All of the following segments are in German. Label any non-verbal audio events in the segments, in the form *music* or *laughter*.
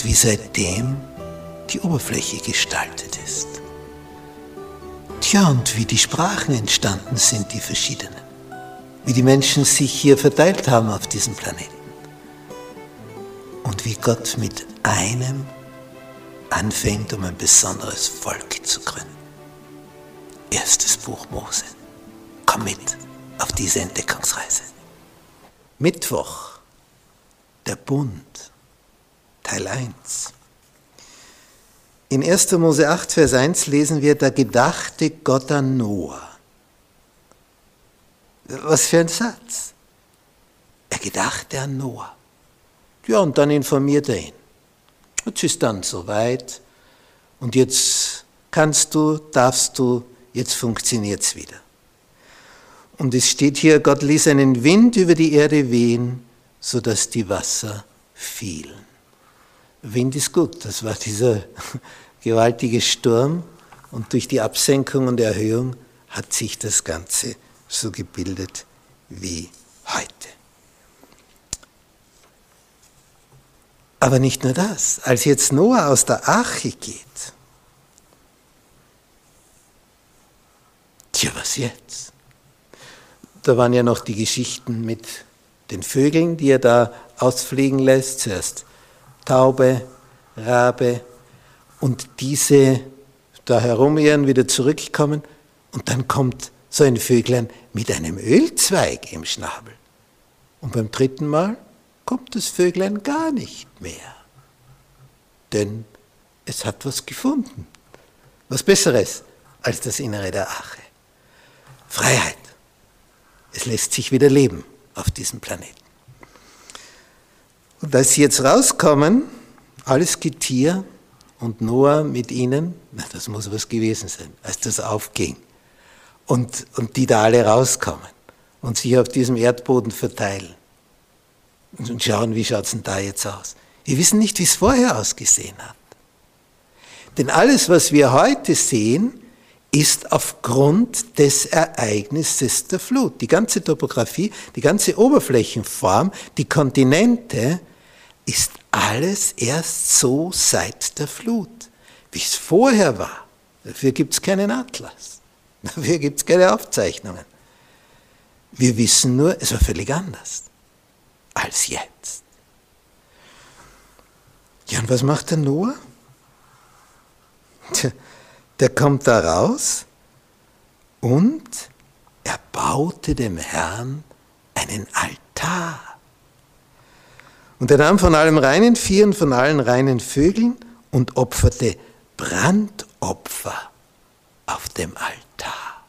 und wie seitdem die Oberfläche gestaltet ist. Tja, und wie die Sprachen entstanden sind, die verschiedenen. Wie die Menschen sich hier verteilt haben auf diesem Planeten. Und wie Gott mit einem anfängt, um ein besonderes Volk zu gründen. Erstes Buch Mose. Komm mit auf diese Entdeckungsreise. Mittwoch, der Bund, Teil 1. In 1. Mose 8, Vers 1 lesen wir, da gedachte Gott an Noah. Was für ein Satz. Er gedachte an Noah. Ja, und dann informiert er ihn. Jetzt ist dann soweit und jetzt kannst du, darfst du, jetzt funktioniert es wieder. Und es steht hier, Gott ließ einen Wind über die Erde wehen, sodass die Wasser fielen. Wind ist gut, das war dieser *laughs* gewaltige Sturm und durch die Absenkung und Erhöhung hat sich das Ganze so gebildet wie heute. Aber nicht nur das, als jetzt Noah aus der Arche geht, tja, was jetzt? Da waren ja noch die Geschichten mit den Vögeln, die er da ausfliegen lässt. Zuerst Taube, Rabe und diese da herumirren, wieder zurückkommen und dann kommt so ein Vöglein mit einem Ölzweig im Schnabel. Und beim dritten Mal kommt das Vöglein gar nicht mehr, denn es hat was gefunden, was Besseres als das Innere der Ache. Freiheit. Es lässt sich wieder leben auf diesem Planeten. Und als sie jetzt rauskommen, alles Getier und Noah mit ihnen, na, das muss was gewesen sein, als das aufging und, und die da alle rauskommen und sich auf diesem Erdboden verteilen und schauen, wie schaut es denn da jetzt aus. Wir wissen nicht, wie es vorher ausgesehen hat. Denn alles, was wir heute sehen, ist aufgrund des Ereignisses der Flut. Die ganze Topografie, die ganze Oberflächenform, die Kontinente, ist alles erst so seit der Flut, wie es vorher war. Dafür gibt es keinen Atlas, *laughs* dafür gibt es keine Aufzeichnungen. Wir wissen nur, es war völlig anders als jetzt. Ja, und was macht der Noah? Tja, der kommt da raus und er baute dem Herrn einen Altar. Und er nahm von allem reinen Vieh und von allen reinen Vögeln und opferte Brandopfer auf dem Altar.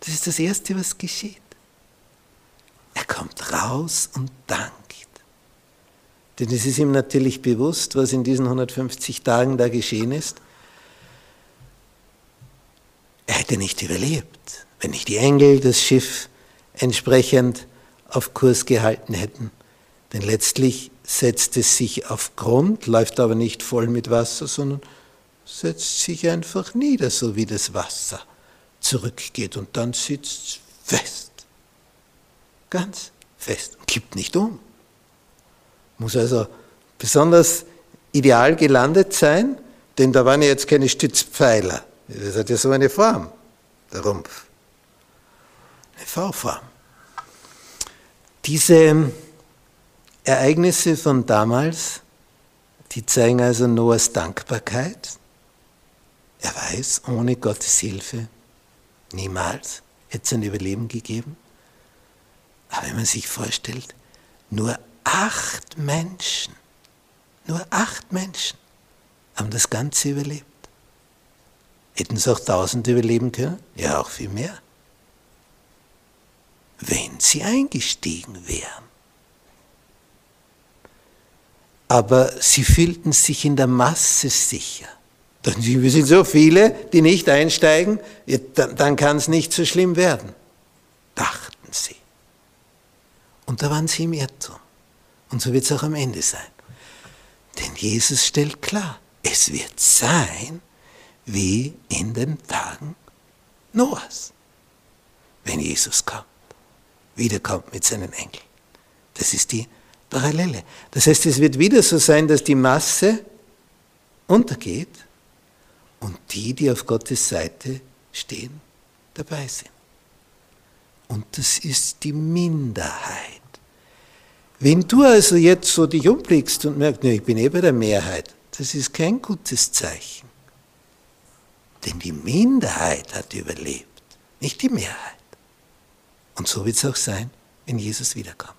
Das ist das Erste, was geschieht. Er kommt raus und dankt. Denn es ist ihm natürlich bewusst, was in diesen 150 Tagen da geschehen ist. Er hätte nicht überlebt, wenn nicht die Engel das Schiff entsprechend auf Kurs gehalten hätten. Denn letztlich setzt es sich auf Grund, läuft aber nicht voll mit Wasser, sondern setzt sich einfach nieder, so wie das Wasser zurückgeht und dann sitzt es fest. Ganz fest und kippt nicht um. Muss also besonders ideal gelandet sein, denn da waren ja jetzt keine Stützpfeiler. Das hat ja so eine Form, der Rumpf. Eine V-Form. Diese Ereignisse von damals, die zeigen also Noahs Dankbarkeit. Er weiß, ohne Gottes Hilfe niemals hätte es ein Überleben gegeben. Aber wenn man sich vorstellt, nur acht Menschen, nur acht Menschen haben das Ganze überlebt. Hätten es auch tausend überleben können? Ja, auch viel mehr. Wenn sie eingestiegen wären. Aber sie fühlten sich in der Masse sicher. Wir sind so viele, die nicht einsteigen, dann kann es nicht so schlimm werden, dachten sie. Und da waren sie im Irrtum. Und so wird es auch am Ende sein. Denn Jesus stellt klar, es wird sein wie in den Tagen Noahs, wenn Jesus kommt, wiederkommt mit seinen Engeln. Das ist die Parallele. Das heißt, es wird wieder so sein, dass die Masse untergeht und die, die auf Gottes Seite stehen, dabei sind. Und das ist die Minderheit. Wenn du also jetzt so dich umblickst und merkst, ne, ich bin eh bei der Mehrheit, das ist kein gutes Zeichen. Denn die Minderheit hat überlebt, nicht die Mehrheit. Und so wird es auch sein, wenn Jesus wiederkommt.